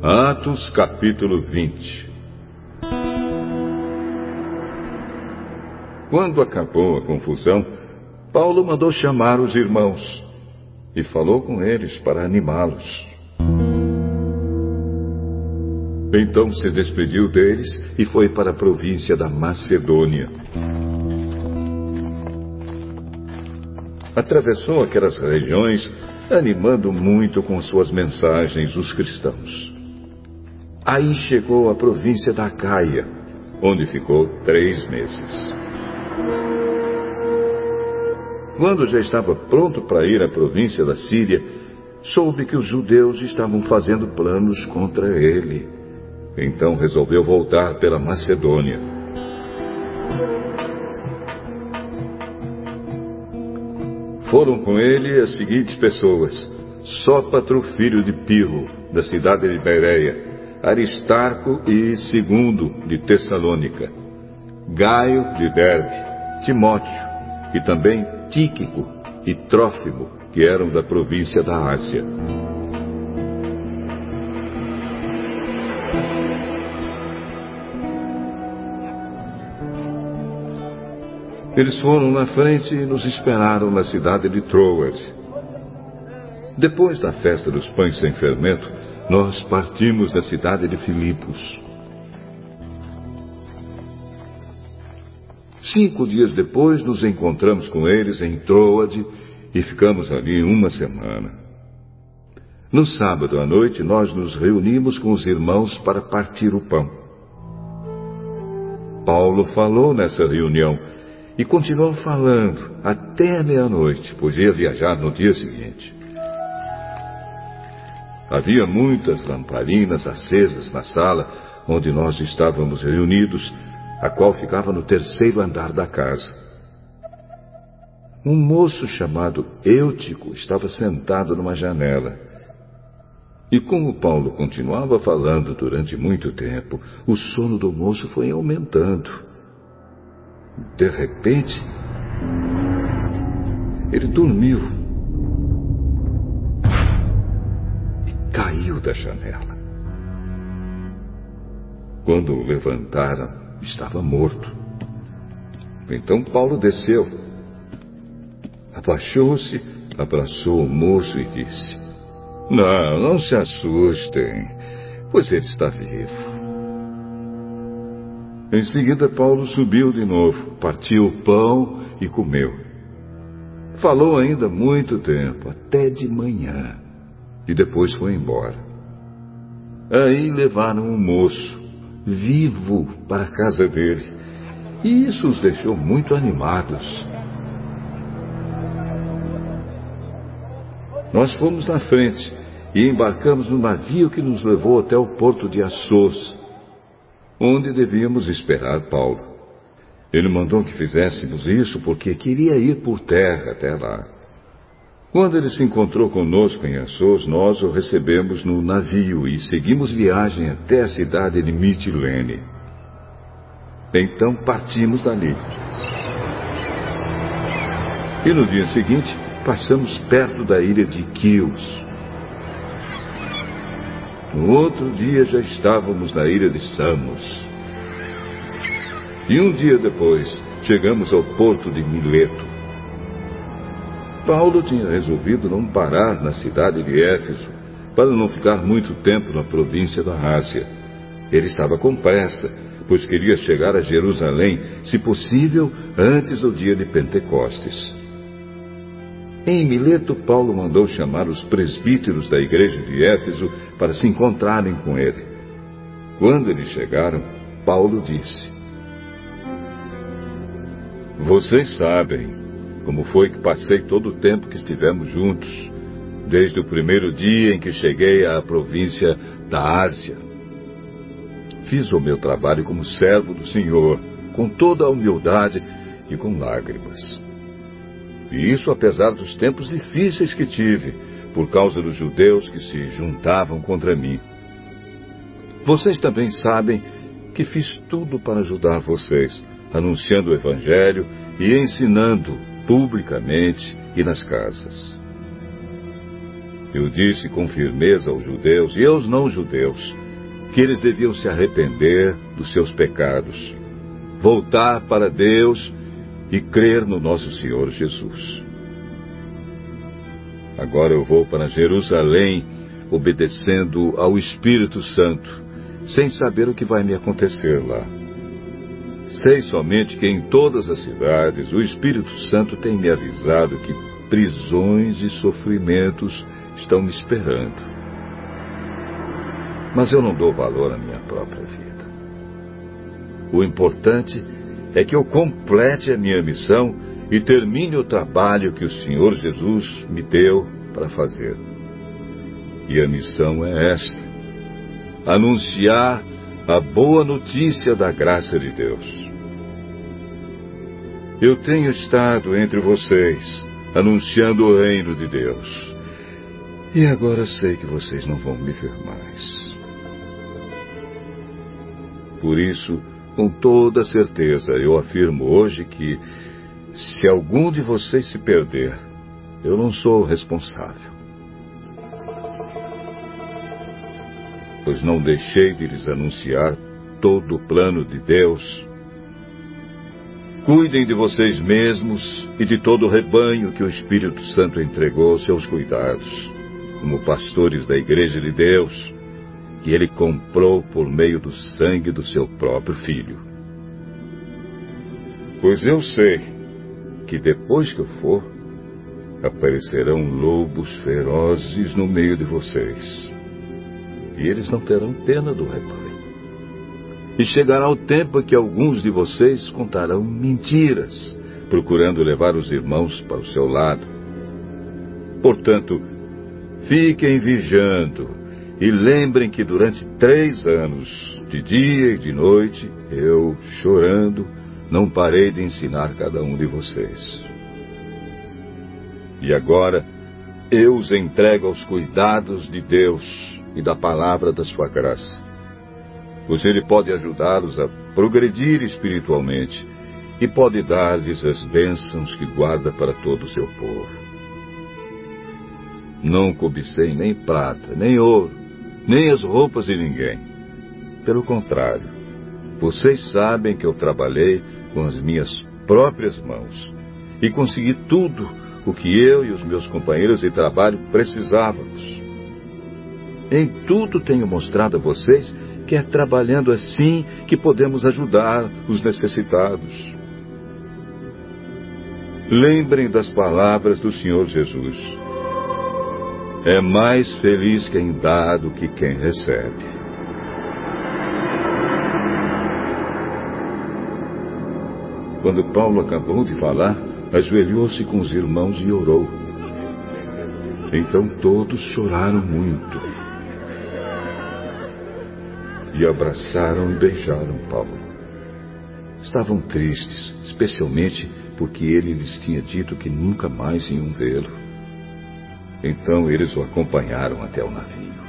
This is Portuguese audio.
Atos capítulo 20 Quando acabou a confusão, Paulo mandou chamar os irmãos e falou com eles para animá-los. Então se despediu deles e foi para a província da Macedônia. Atravessou aquelas regiões, animando muito com suas mensagens os cristãos. Aí chegou à província da Caia, onde ficou três meses. Quando já estava pronto para ir à província da Síria, soube que os judeus estavam fazendo planos contra ele. Então resolveu voltar pela Macedônia. Foram com ele as seguintes pessoas: Sópatro, filho de Pirro, da cidade de Bereia, Aristarco e Segundo, de Tessalônica, Gaio, de Derbe, Timóteo, e também Tíquico e Trófimo, que eram da província da Ásia. Eles foram na frente e nos esperaram na cidade de Troas. Depois da festa dos pães sem fermento, nós partimos da cidade de Filipos. Cinco dias depois, nos encontramos com eles em Troade e ficamos ali uma semana. No sábado à noite, nós nos reunimos com os irmãos para partir o pão. Paulo falou nessa reunião e continuou falando até meia-noite, pois ia viajar no dia seguinte. Havia muitas lamparinas acesas na sala onde nós estávamos reunidos, a qual ficava no terceiro andar da casa. Um moço chamado Eutico estava sentado numa janela. E como Paulo continuava falando durante muito tempo, o sono do moço foi aumentando. De repente, ele dormiu caiu da janela. Quando o levantaram, estava morto. Então Paulo desceu, abaixou-se, abraçou o moço e disse: Não, não se assustem, pois ele está vivo. Em seguida, Paulo subiu de novo, partiu o pão e comeu. Falou ainda muito tempo, até de manhã, e depois foi embora. Aí levaram um moço, vivo, para a casa dele, e isso os deixou muito animados. Nós fomos na frente e embarcamos no navio que nos levou até o porto de Assos onde devíamos esperar Paulo. Ele mandou que fizéssemos isso porque queria ir por terra até lá. Quando ele se encontrou conosco em Assos, nós o recebemos no navio e seguimos viagem até a cidade de Mitilene. Então partimos dali. E no dia seguinte, passamos perto da ilha de Quios, no outro dia já estávamos na ilha de Samos. E um dia depois, chegamos ao porto de Mileto. Paulo tinha resolvido não parar na cidade de Éfeso, para não ficar muito tempo na província da Ásia. Ele estava com pressa, pois queria chegar a Jerusalém, se possível, antes do dia de Pentecostes. Em Mileto, Paulo mandou chamar os presbíteros da igreja de Éfeso para se encontrarem com ele. Quando eles chegaram, Paulo disse: Vocês sabem como foi que passei todo o tempo que estivemos juntos, desde o primeiro dia em que cheguei à província da Ásia. Fiz o meu trabalho como servo do Senhor, com toda a humildade e com lágrimas. E isso apesar dos tempos difíceis que tive, por causa dos judeus que se juntavam contra mim. Vocês também sabem que fiz tudo para ajudar vocês, anunciando o Evangelho e ensinando publicamente e nas casas. Eu disse com firmeza aos judeus e aos não-judeus que eles deviam se arrepender dos seus pecados, voltar para Deus e crer no nosso Senhor Jesus. Agora eu vou para Jerusalém obedecendo ao Espírito Santo, sem saber o que vai me acontecer lá. Sei somente que em todas as cidades o Espírito Santo tem me avisado que prisões e sofrimentos estão me esperando. Mas eu não dou valor à minha própria vida. O importante é que eu complete a minha missão e termine o trabalho que o Senhor Jesus me deu para fazer. E a missão é esta: anunciar a boa notícia da graça de Deus. Eu tenho estado entre vocês, anunciando o reino de Deus. E agora sei que vocês não vão me ver mais. Por isso, com toda certeza, eu afirmo hoje que, se algum de vocês se perder, eu não sou o responsável. Pois não deixei de lhes anunciar todo o plano de Deus. Cuidem de vocês mesmos e de todo o rebanho que o Espírito Santo entregou aos seus cuidados, como pastores da Igreja de Deus, que ele comprou por meio do sangue do seu próprio filho. Pois eu sei que depois que eu for, aparecerão lobos ferozes no meio de vocês, e eles não terão pena do rebanho. E chegará o tempo que alguns de vocês contarão mentiras, procurando levar os irmãos para o seu lado. Portanto, fiquem vigiando e lembrem que durante três anos, de dia e de noite, eu, chorando, não parei de ensinar cada um de vocês. E agora, eu os entrego aos cuidados de Deus e da palavra da sua graça, pois Ele pode ajudá-los a progredir espiritualmente e pode dar-lhes as bênçãos que guarda para todo o seu povo. Não cobicei nem prata, nem ouro, nem as roupas de ninguém. Pelo contrário, vocês sabem que eu trabalhei com as minhas próprias mãos e consegui tudo o que eu e os meus companheiros de trabalho precisávamos. Em tudo tenho mostrado a vocês que é trabalhando assim que podemos ajudar os necessitados. Lembrem das palavras do Senhor Jesus. É mais feliz quem dá do que quem recebe. Quando Paulo acabou de falar, ajoelhou-se com os irmãos e orou. Então todos choraram muito. E abraçaram e beijaram Paulo. Estavam tristes, especialmente porque ele lhes tinha dito que nunca mais iam vê-lo. Então eles o acompanharam até o navio.